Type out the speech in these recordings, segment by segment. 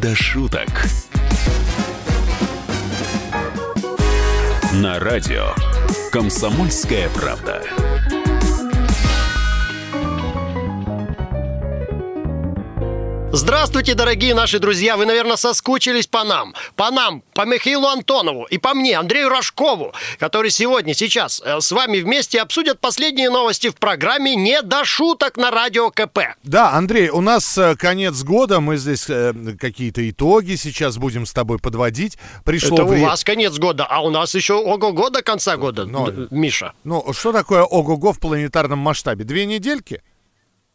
До шуток. На радио «Комсомольская правда». Здравствуйте, дорогие наши друзья! Вы, наверное, соскучились по нам. По нам, по Михаилу Антонову и по мне, Андрею Рожкову, который сегодня, сейчас э, с вами вместе обсудят последние новости в программе «Не до шуток» на Радио КП. Да, Андрей, у нас э, конец года, мы здесь э, какие-то итоги сейчас будем с тобой подводить. Пришло Это у вре- вас конец года, а у нас еще ого-го до конца года, Но- Миша. Ну, что такое ого-го в планетарном масштабе? Две недельки?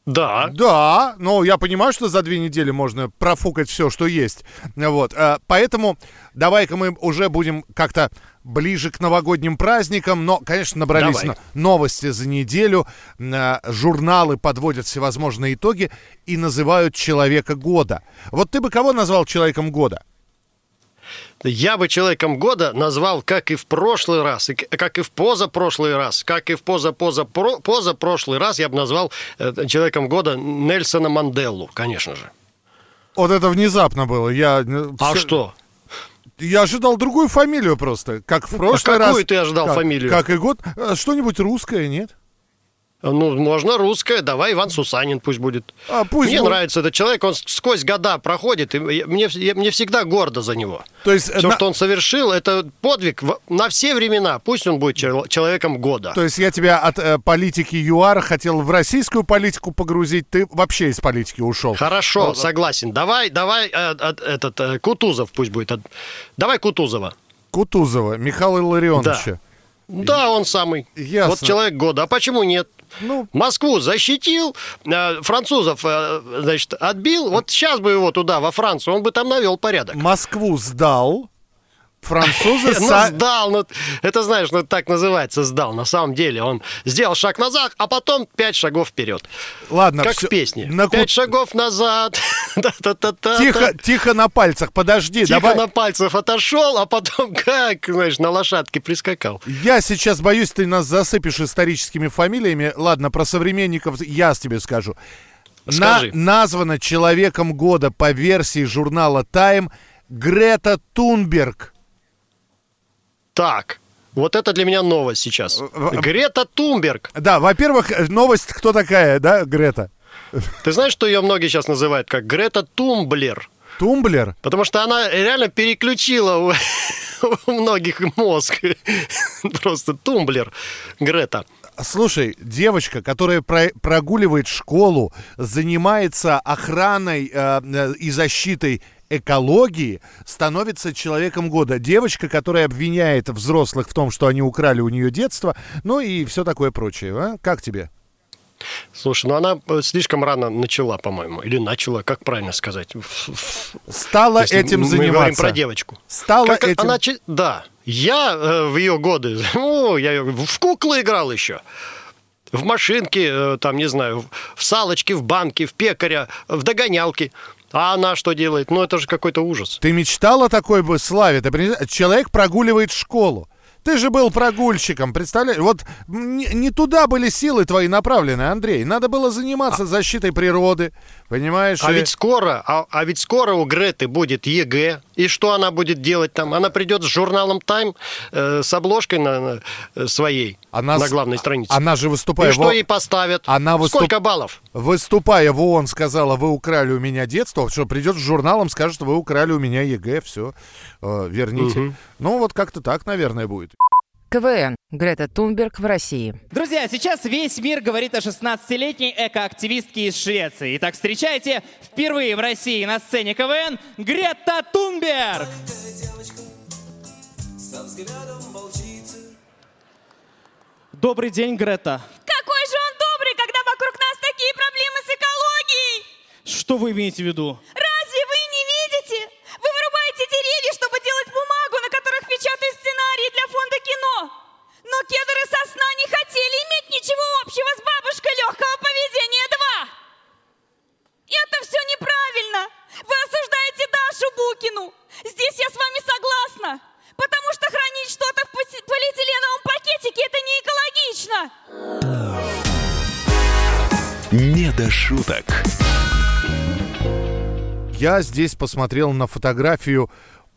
Да. Да, но я понимаю, что за две недели можно профукать все, что есть. Вот, э, поэтому давай-ка мы уже будем как-то ближе к новогодним праздникам, но, конечно, набрались Давай. но- новости за неделю, э, журналы подводят всевозможные итоги и называют человека года. Вот ты бы кого назвал человеком года? Я бы человеком года назвал, как и в прошлый раз, и как и в позапрошлый раз, как и в поза-поза-про- позапрошлый раз, я бы назвал э, человеком года Нельсона Манделлу, конечно же. Вот это внезапно было. Я, э, А всё- что? Я ожидал другую фамилию просто, как в прошлый раз. какую ты ожидал как- фамилию? Как и год. Э, Что-нибудь русское, нет? Ну, можно русское, давай Иван Сусанин пусть будет. А, пусть мне будет. нравится этот человек, он сквозь года проходит, и мне, я- мне всегда гордо за него. То есть, Все, на- что он совершил, это подвиг на все времена. Пусть он будет чел- человеком года. То есть я тебя от э, политики ЮАР хотел в российскую политику погрузить, ты вообще из политики ушел. Хорошо, согласен. Давай, давай, э, э, этот э, Кутузов пусть будет. Э, Давай Кутузова. Кутузова, Михаила Илларионовича. Да, он самый. Ясно. Вот человек года. А почему нет? Ну, Москву защитил, э, французов, э, значит, отбил. Вот сейчас бы его туда, во Францию, он бы там навел порядок. Москву сдал, французы... Ну, сдал, ну, это знаешь, ну, так называется, сдал. На самом деле он сделал шаг назад, а потом пять шагов вперед. Ладно, Как всё, в песне. на Пять шагов назад. Тихо, тихо на пальцах, подожди, Тихо давай. на пальцах отошел, а потом как, знаешь, на лошадке прискакал. Я сейчас боюсь, ты нас засыпешь историческими фамилиями. Ладно, про современников я тебе скажу. На- Скажи. названа человеком года по версии журнала Time Грета Тунберг. Так, вот это для меня новость сейчас. Грета Тунберг. Да, во-первых, новость, кто такая, да, Грета? Ты знаешь, что ее многие сейчас называют как Грета Тумблер? Тумблер? Потому что она реально переключила у, у многих мозг. Просто тумблер Грета. Слушай, девочка, которая про- прогуливает школу, занимается охраной э, э, и защитой экологии, становится человеком года. Девочка, которая обвиняет взрослых в том, что они украли у нее детство, ну и все такое прочее. а? Как тебе? Слушай, ну она э, слишком рано начала, по-моему. Или начала, как правильно сказать? Стала Если этим мы заниматься. говорим про девочку. Стала Как этим... она Да. Я э, в ее годы, ну, я в куклы играл еще. В машинке, э, там, не знаю, в салочке, в банке, в пекаря, в догонялке. А она что делает? Ну, это же какой-то ужас. Ты мечтал о такой бы славе? Ты? Человек прогуливает школу. Ты же был прогульщиком, представляешь? Вот не, туда были силы твои направлены, Андрей. Надо было заниматься защитой природы, понимаешь? А И- ведь скоро, а, а ведь скоро у Греты будет ЕГЭ. И что она будет делать там? Она придет с журналом Time, э, с обложкой на, на, э, своей, Она на главной странице. Она же выступая, И что ей поставят? Она выступ- Сколько баллов? Выступая в ООН, сказала, вы украли у меня детство, что придет с журналом, скажет, вы украли у меня ЕГЭ, все, верните. Ну вот как-то так, наверное, будет. КВН. Грета Тунберг в России. Друзья, сейчас весь мир говорит о 16-летней экоактивистке из Швеции. Итак, встречайте впервые в России на сцене КВН Грета Тунберг! Добрый день, Грета. Какой же он добрый, когда вокруг нас такие проблемы с экологией! Что вы имеете в виду? Я здесь посмотрел на фотографию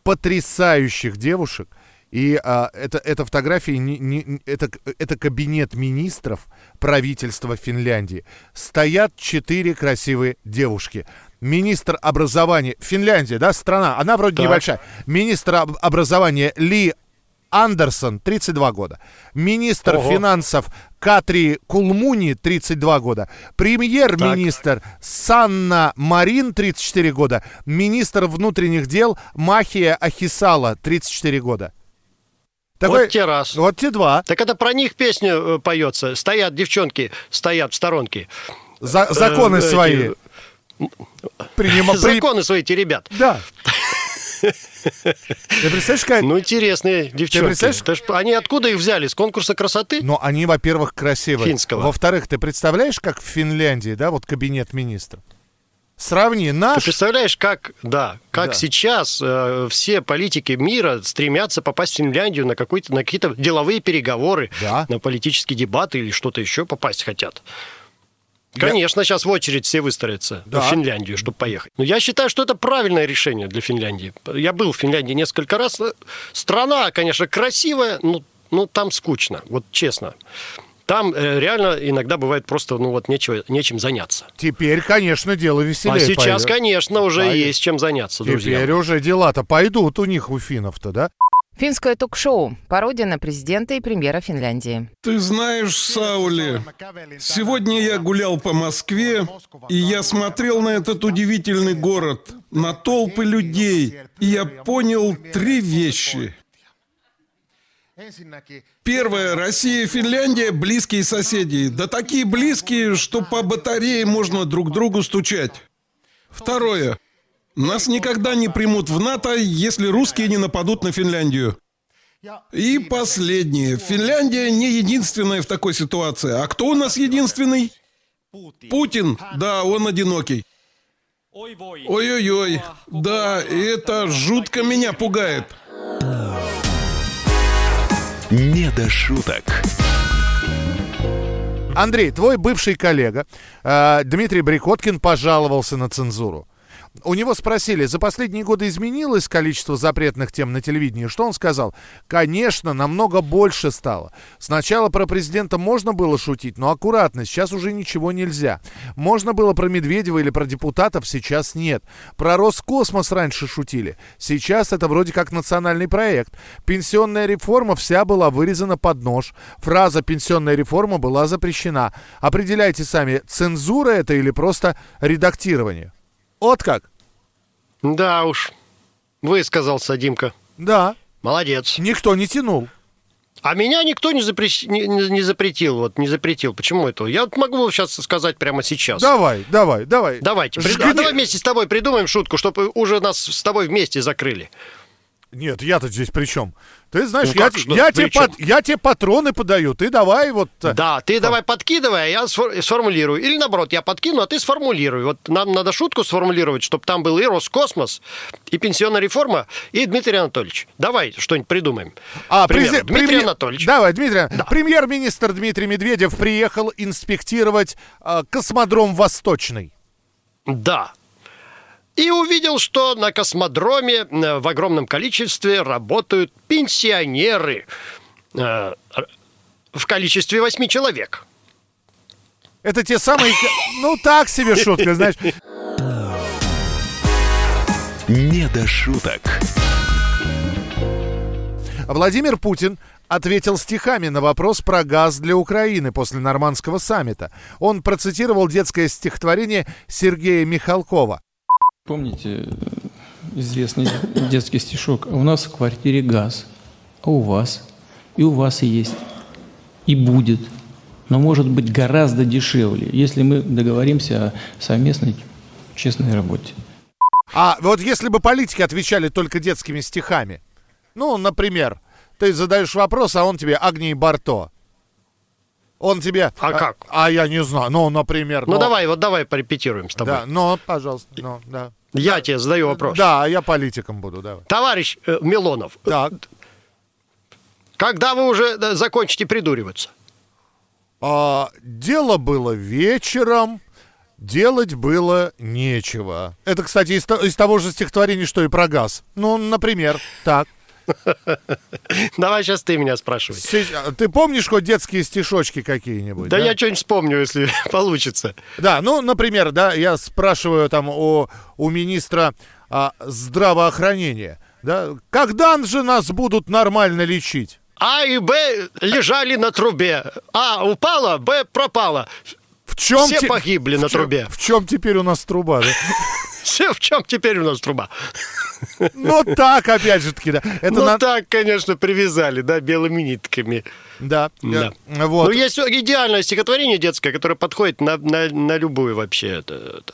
потрясающих девушек. И а, это, это фотографии, не, не- это, это кабинет министров правительства Финляндии. Стоят четыре красивые девушки. Министр образования, Финляндия, да, страна, она вроде Так. небольшая. Министр об- образования Ли Андерсон, 32 года. Министр Ого. финансов Катри Кулмуни, 32 года. Премьер-министр Санна Марин, 34 года. Министр внутренних дел Махия Ахисала, 34 года. Вот те раз. Вот те два. Так это про них песня э, поется. Стоят девчонки, стоят в сторонке. За- законы Э, свои. Принима- при- Законы свои эти ребят. Да. Ты представляешь, как... Ну, интересные девчонки. представляешь? Это ж они откуда их взяли? С конкурса красоты? Но они, во-первых, красивые. Финского. Во-вторых, ты представляешь, как в Финляндии, да, вот кабинет министров? Сравни Ты наш... представляешь, как, да, как Да. сейчас э, все политики мира стремятся попасть в Финляндию на, какой-то, на какие-то деловые переговоры, Да. на политические дебаты или что-то еще попасть хотят. Я- Конечно, сейчас в очередь все выстроятся Да. в Финляндию, чтобы поехать. Но я считаю, что это правильное решение для Финляндии. Я был в Финляндии несколько раз. Страна, конечно, красивая, но, но там скучно, вот честно. Там э, реально иногда бывает просто, ну вот, нечего, нечем заняться. Теперь, конечно, дело веселее. а сейчас, пойдет. конечно, уже Пойдет. есть чем заняться, друзья. Теперь уже дела-то пойдут у них, у финнов-то, да? Финское ток-шоу. Пародия на президента и премьера Финляндии. Ты знаешь, Саули, сегодня я гулял по Москве, и я смотрел на этот удивительный город, на толпы людей, и я понял три вещи. Первое. Россия и Финляндия – близкие соседи. Да такие близкие, что по батарее можно друг другу стучать. Второе. Нас никогда не примут в НАТО, если русские не нападут на Финляндию. И последнее. Финляндия не единственная в такой ситуации. А кто у нас единственный? Путин. Да, он одинокий. Ой-ой-ой. Да, это жутко меня пугает. «Не до шуток». Андрей, твой бывший коллега э, Дмитрий Брикоткин пожаловался на цензуру. У него спросили, за последние годы изменилось количество запретных тем на телевидении? Что он сказал? Конечно, намного больше стало. Сначала про президента можно было шутить, но аккуратно, сейчас уже ничего нельзя. Можно было про Медведева или про депутатов, сейчас нет. Про Роскосмос раньше шутили. Сейчас это вроде как национальный проект. Пенсионная реформа вся была вырезана под нож. Фраза «пенсионная реформа» была запрещена. Определяйте сами, цензура это или просто редактирование. Вот как? Да уж, высказался Димка. Да, Молодец. никто не тянул. А меня никто не, запрещ- не- не- запретил. Вот не запретил. Почему это? Я вот могу сейчас сказать прямо сейчас. Давай, давай, давай. Давайте. Жгни. А давай вместе с тобой придумаем шутку, чтобы уже нас с тобой вместе закрыли. Нет, я-то здесь при чем? Ты знаешь, Ну я, как я, тебе пат- я тебе патроны подаю, ты давай вот... э, Да, ты давай подкидывай, а я сфор- сформулирую. Или наоборот, я подкину, а ты сформулируй. Вот нам надо шутку сформулировать, чтобы там был и Роскосмос, и пенсионная реформа, и Дмитрий Анатольевич. Давай что-нибудь придумаем. А, прези- Дмитрий премьер- Анатольевич. Давай, Дмитрий. Премьер-министр Дмитрий Медведев приехал инспектировать э, космодром Восточный. Да. И увидел, что на космодроме э, в огромном количестве работают пенсионеры э, в количестве восьми человек. Это те самые... Ну, так себе шутка, знаешь. «Не до шуток». Владимир Путин ответил стихами на вопрос про газ для Украины после нормандского саммита. Он процитировал детское стихотворение Сергея Михалкова. Помните э, известный детский стишок? У нас в квартире газ, а у вас? И у вас есть, и будет. Но может быть гораздо дешевле, если мы договоримся о совместной честной работе. А вот если бы политики отвечали только детскими стихами, ну, например, ты задаешь вопрос, а он тебе Агний Барто. Он тебе... А как? А, я не знаю. Ну, например... Ну, давай, вот давай порепетируем с тобой. Да, ну, пожалуйста, ну, да. Я тебе задаю вопрос. Да, а я политиком буду, давай. Товарищ э, Милонов, Так. когда вы уже э, закончите придуриваться? А, дело было вечером. Делать было нечего. Это, кстати, из, из того же стихотворения, что и про газ. Ну, например, так. Давай сейчас ты меня спрашивай. А, Ты помнишь хоть детские стишочки какие-нибудь? Да я что-нибудь вспомню, если получится. Да, ну, например, да, я спрашиваю там о, у министра а, здравоохранения, да, когда же нас будут нормально лечить? А и Б лежали на трубе. А упала, Б пропала. В чем Все погибли на в чем- трубе. В чем теперь у нас труба? да? Все, в чем теперь у нас труба? Ну так, опять же таки, да. Это ну на- так, конечно, привязали, да, белыми нитками. Да. Да. Вот. Ну, есть идеальное стихотворение детское, которое подходит на, на, на любую вообще. Это, это.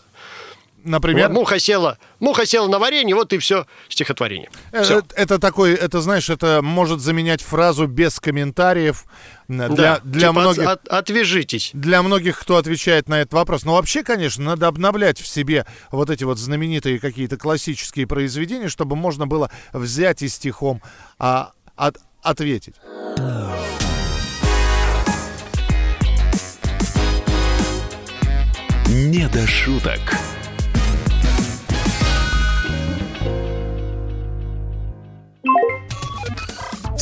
Например, Муха села, муха села на варенье, вот и все стихотворение. э, Всё. э, это такой, это знаешь, это может заменять фразу без комментариев для, Да, для типа, многих. от- от- отвяжитесь. Для многих, кто отвечает на этот вопрос. Но вообще, конечно, надо обновлять в себе вот эти вот знаменитые какие-то классические произведения, чтобы можно было взять и стихом а, от- ответить. «Не до шуток».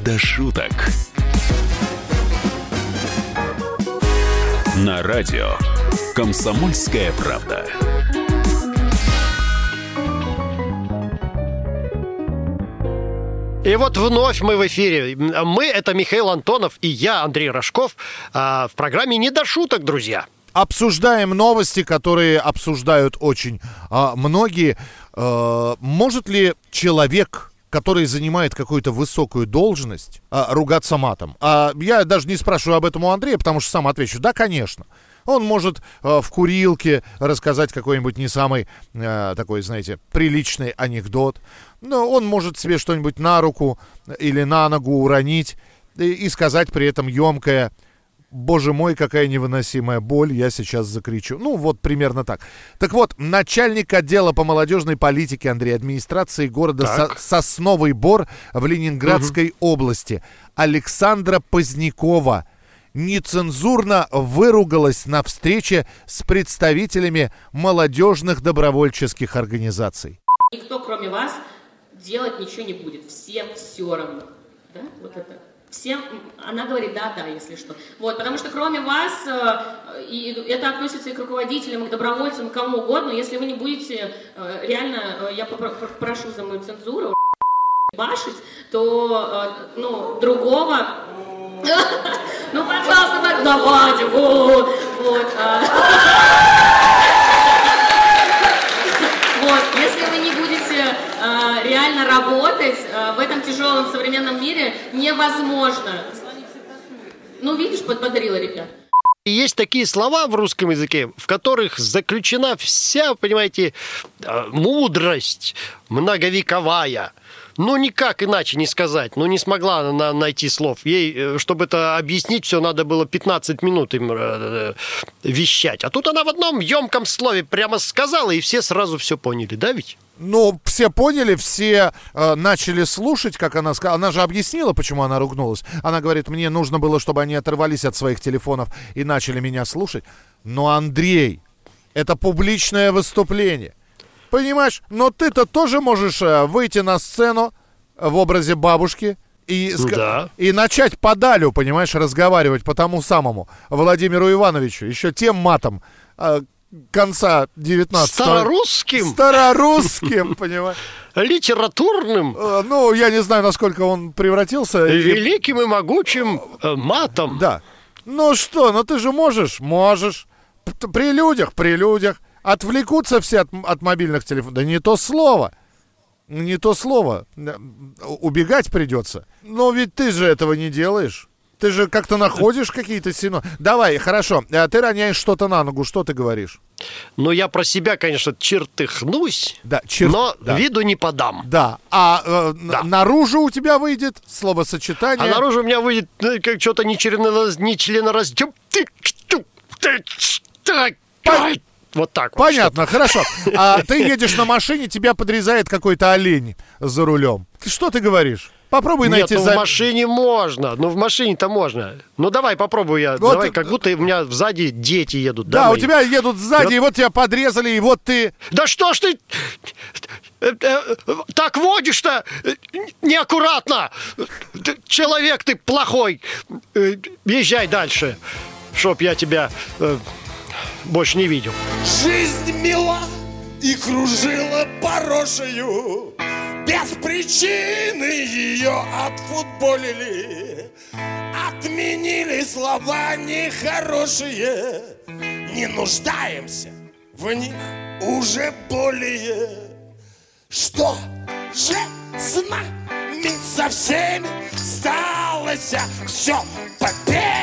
«Не до шуток». На радио «Комсомольская правда». И вот вновь мы в эфире. Мы — это Михаил Антонов и я, Андрей Рожков, а, в программе «Не до шуток», друзья. Обсуждаем новости, которые обсуждают очень а, многие. Э, может ли человек, который занимает какую-то высокую должность, а, ругаться матом? А, я даже не спрашиваю об этом у Андрея, потому что сам отвечу. Да, конечно. Он может э, в курилке рассказать какой-нибудь не самый э, такой, знаете, приличный анекдот. Но он может себе что-нибудь на руку или на ногу уронить и, и сказать при этом емкое Боже мой, какая невыносимая боль, я сейчас закричу. Ну, вот примерно так. Так вот, начальник отдела по молодежной политике Андрей администрации города Так. Со- Сосновый Бор в Ленинградской области Александра Позднякова нецензурно выругалась на встрече с представителями молодежных добровольческих организаций. Никто, кроме вас, делать ничего не будет. Всем все равно. Да? Вот это. Всем, она говорит да, да, если что. Вот, потому что кроме вас, э, и это относится и к руководителям, и к добровольцам, и кому угодно, если вы не будете э, реально, э, я прошу за мою цензуру, башить, то, ну, другого ну, пожалуйста, давайте, вот, вот. а. Вот, если вы не будете э, реально работать э, в этом тяжелом современном мире, невозможно. Ну, видишь, подбодрила ребят. Есть такие слова в русском языке, в которых заключена вся, понимаете, э, мудрость многовековая. Ну, никак иначе не сказать. Ну, не смогла она найти слов. Ей, э, чтобы это объяснить, все надо было 15 минут им э, э, вещать. А тут она в одном емком слове прямо сказала, и все сразу все поняли, да ведь? Ну, все поняли, все э, начали слушать, как она сказала. Она же объяснила, почему она ругнулась. Она говорит, мне нужно было, чтобы они оторвались от своих телефонов и начали меня слушать. Но, Андрей, это публичное выступление. Понимаешь? Но ты-то тоже можешь э, выйти на сцену в образе бабушки и, ска- Да. и начать подалю, понимаешь, разговаривать по тому самому Владимиру Ивановичу, еще тем матом э, конца 19 Старорусским, Старорусским, понимаешь? литературным, Э, Ну, я не знаю, насколько он превратился. Великим и могучим э, матом. Да. Ну что, ну ты же можешь? Можешь. При людях, при людях. Отвлекутся все от, от мобильных телефонов. Да не то слово. Не то слово. Убегать придется. Но ведь ты же этого не делаешь. Ты же как-то находишь какие-то сино. Давай, хорошо. Э, Ты роняешь что-то на ногу, что ты говоришь? Ну, я про себя, конечно, чертыхнусь, Да, чер- но да. виду не подам. Да. А э, Да. наружу у тебя выйдет словосочетание. А наружу у меня выйдет ну, как что-то не членораздел. Ты, ты, ты, ты, ай, Вот так вот. Понятно, хорошо. А ты едешь на машине, тебя подрезает какой-то олень за рулем. Что ты говоришь? Попробуй Нет, найти ну за- в машине можно. Ну в машине-то можно. Ну давай попробую я. Вот, давай, э, как будто у меня сзади дети едут. Да, у мои. тебя едут сзади, Вот. и вот тебя подрезали, и вот ты... Да что ж ты э, э, так водишь-то э, неаккуратно. Человек ты плохой. Э, Езжай дальше, чтоб я тебя э, больше не видел. Жизнь мила и кружила порошею Без причины ее отфутболили. Отменили слова нехорошие. Не нуждаемся в них уже более. Что же с нами со всеми сталось Все по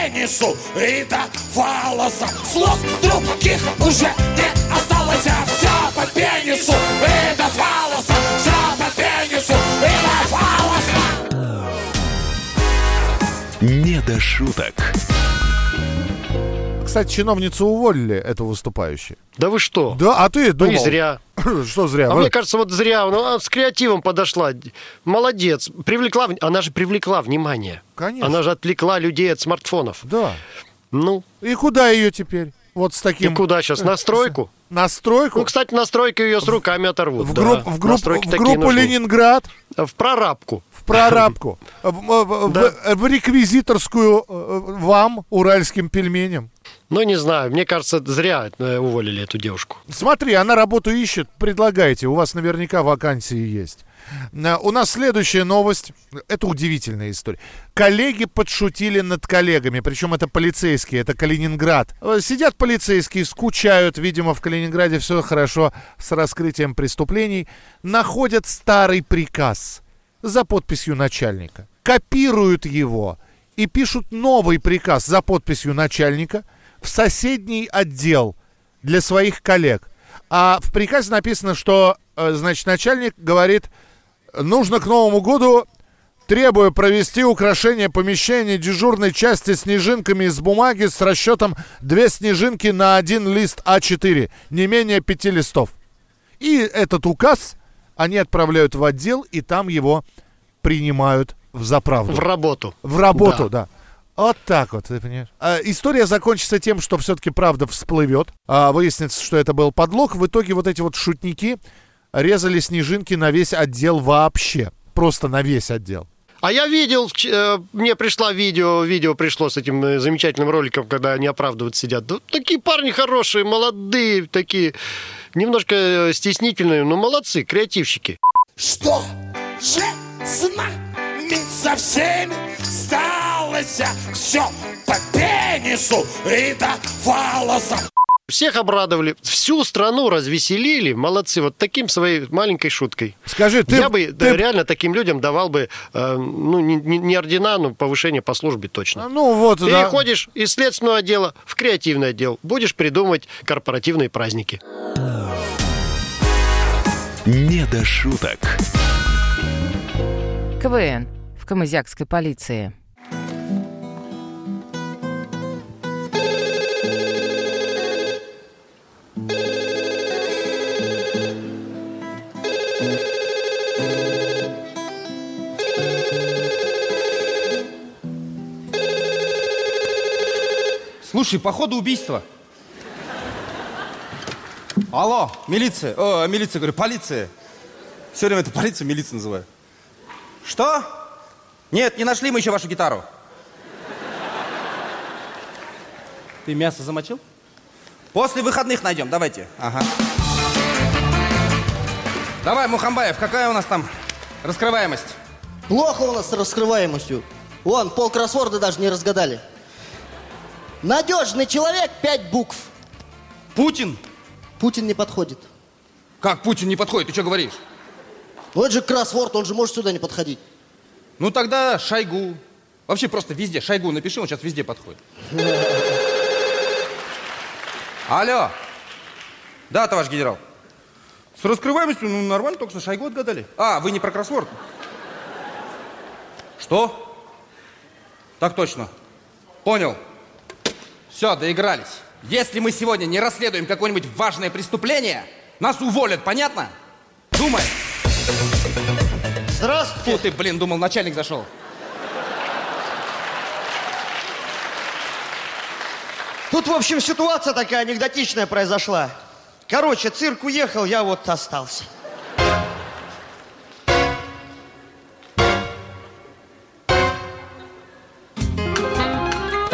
пенису и до фалоса Слов других уже не осталось Все по пенису и до фалоса Все по пенису и до фалоса Не до шуток. Кстати, чиновницу уволили, эту выступающую. Да вы что? Да, а ты Ну думал... и зря. Что зря? А Вы- мне кажется, вот зря. Ну, она с креативом подошла. Молодец. Привлекла, она же привлекла внимание. Конечно. Она же отвлекла людей от смартфонов. Да. Ну, И куда ее теперь? Вот с и таким... куда сейчас? На стройку? На стройку? Ну, кстати, на стройке ее с руками оторвут. в, да. групп- в, групп- в группу нужны. Ленинград, В прорабку. в прорабку, в, в- в- Да. в реквизиторскую э, вам, уральским пельменям. Ну, не знаю. Мне кажется, зря э, уволили эту девушку. Смотри, она работу ищет, предлагайте, у вас наверняка вакансии есть. Э, У нас следующая новость. Это удивительная история. Коллеги подшутили над коллегами, причем это полицейские, это Калининград. Э, Сидят полицейские, скучают, видимо, в Калининграде все хорошо с раскрытием преступлений. Находят старый приказ за подписью начальника. Копируют его и пишут новый приказ за подписью начальника в соседний отдел для своих коллег. А в приказе написано, что, э, значит, начальник говорит, нужно к Новому году, требуя провести украшение помещения дежурной части снежинками из бумаги с расчетом две снежинки на один лист А4, не менее пяти листов. И этот указ они отправляют в отдел, и там его принимают в заправду. В работу. В работу, да. Вот так вот, ты понимаешь. А, история закончится тем, что все-таки правда всплывет. А, выяснится, что это был подлог. В итоге вот эти вот шутники резали снежинки на весь отдел вообще. Просто на весь отдел. А я видел, э, мне пришло видео, видео пришло с этим э, замечательным роликом, когда они оправдывают сидят. Да, такие парни хорошие, молодые, такие, немножко э, стеснительные, но молодцы, креативщики. Что же с нами со всеми сталось Все по пенису и до фалоса Всех обрадовали, всю страну развеселили, молодцы, вот таким своей маленькой шуткой. Скажи, ты... я бы да, ты- реально таким людям давал бы, э, ну, не, не- не ордена, но повышение по службе точно. Ну вот, да. Переходишь из следственного отдела в креативный отдел. Будешь придумывать корпоративные праздники. Не до шуток. КВН в Камызякской полиции. Слушай, походу убийство. Алло, милиция. О, милиция, говорю, полиция. Все время это полиция, милиция называю. Что? Нет, не нашли мы еще вашу гитару. Ты мясо замочил? После выходных найдем, давайте. Ага. Давай, Мухамбаев, какая у нас там раскрываемость? Плохо у нас с раскрываемостью. Вон, пол кроссворда даже не разгадали. Надежный человек, пять букв. Путин? Путин не подходит. Как Путин не подходит? Ты что говоришь? Ну это же кроссворд, он же может сюда не подходить. Ну тогда Шойгу, Вообще просто везде. Шойгу напиши, он сейчас везде подходит. Алло. Да, товарищ генерал. С раскрываемостью, ну, нормально, только что Шойгу отгадали. А, вы не про кроссворд? Что? Так точно. Понял. Все, доигрались. Если мы сегодня не расследуем какое-нибудь важное преступление, нас уволят, понятно? Думай. Здравствуйте. Фу ты, блин, думал, начальник зашел. Тут, в общем, ситуация такая анекдотичная произошла. Короче, цирк уехал, я вот остался.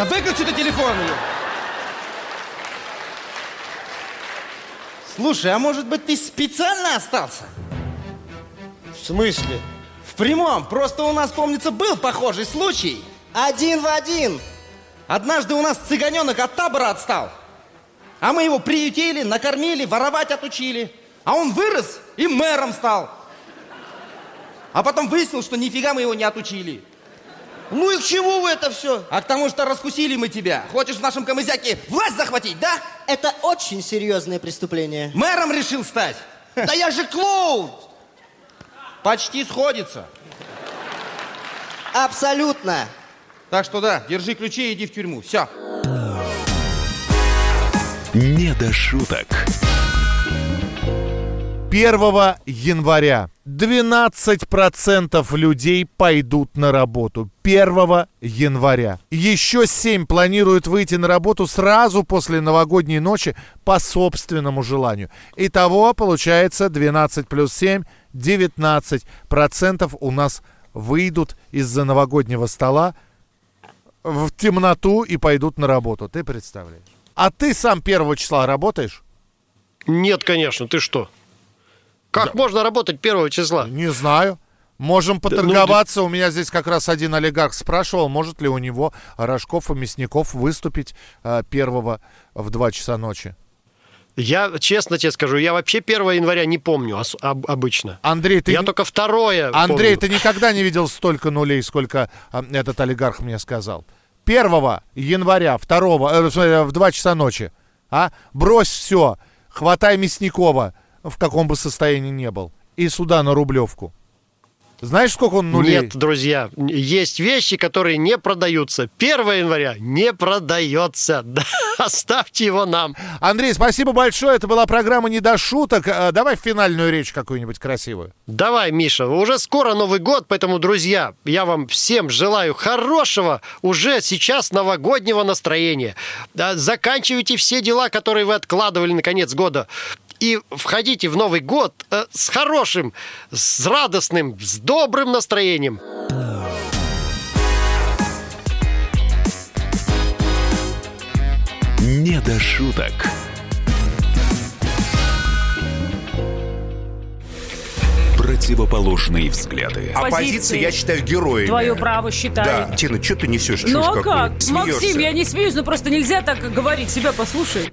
Да выключи ты телефон ее. Слушай, а может быть ты специально остался? В смысле? В прямом. Просто у нас, помнится, был похожий случай. Один в один. Однажды у нас цыганенок от табора отстал. А мы его приютили, накормили, воровать отучили. А он вырос и мэром стал. А потом выяснил, что нифига мы его не отучили. Ну и к чему вы это все? А к тому, что раскусили мы тебя. Хочешь в нашем камызяке власть захватить, да? Это очень серьезное преступление. Мэром решил стать. Да я же клоун! Почти сходится. Абсолютно. Так что да, держи ключи и иди в тюрьму. Все. Не до шуток. 1 января 12% людей пойдут на работу. 1 января. Еще 7 планируют выйти на работу сразу после новогодней ночи по собственному желанию. Итого получается 12 плюс 7, 19% у нас выйдут из-за новогоднего стола в темноту и пойдут на работу. Ты представляешь? А ты сам 1 числа работаешь? Нет, конечно, ты что? Как можно работать первого числа? Не знаю. Можем поторговаться. У меня здесь как раз один олигарх спрашивал, может ли у него Рожков и Мясников выступить э, первого в 2 часа ночи. Я честно тебе скажу, я вообще 1 января не помню ос- об- обычно. Андрей, ты Я не- только второе Андрей, помню. ты никогда не видел столько нулей, сколько а, этот олигарх мне сказал. 1 января, 2, э, в 2 часа ночи. А? Брось все, хватай Мясникова, в каком бы состоянии не был, и сюда на Рублевку. Знаешь, сколько он нулей? Нет, друзья, есть вещи, которые не продаются. 1 января не продается. Да, оставьте его нам. Андрей, спасибо большое. Это была программа «Не до шуток». Э, Давай финальную речь какую-нибудь красивую. Давай, Миша, уже скоро Новый год, поэтому, друзья, я вам всем желаю хорошего уже сейчас новогоднего настроения. Заканчивайте все дела, которые вы откладывали на конец года. И входите в Новый год э, с хорошим, с радостным, с добрым настроением. Не до шуток. Противоположные взгляды. Оппозиция, я считаю, героями. Твое право считаю. Да, Тина, что ты несешь? Ну а как? Смеешься. Максим, я не смеюсь, но просто нельзя так говорить. Себя послушай.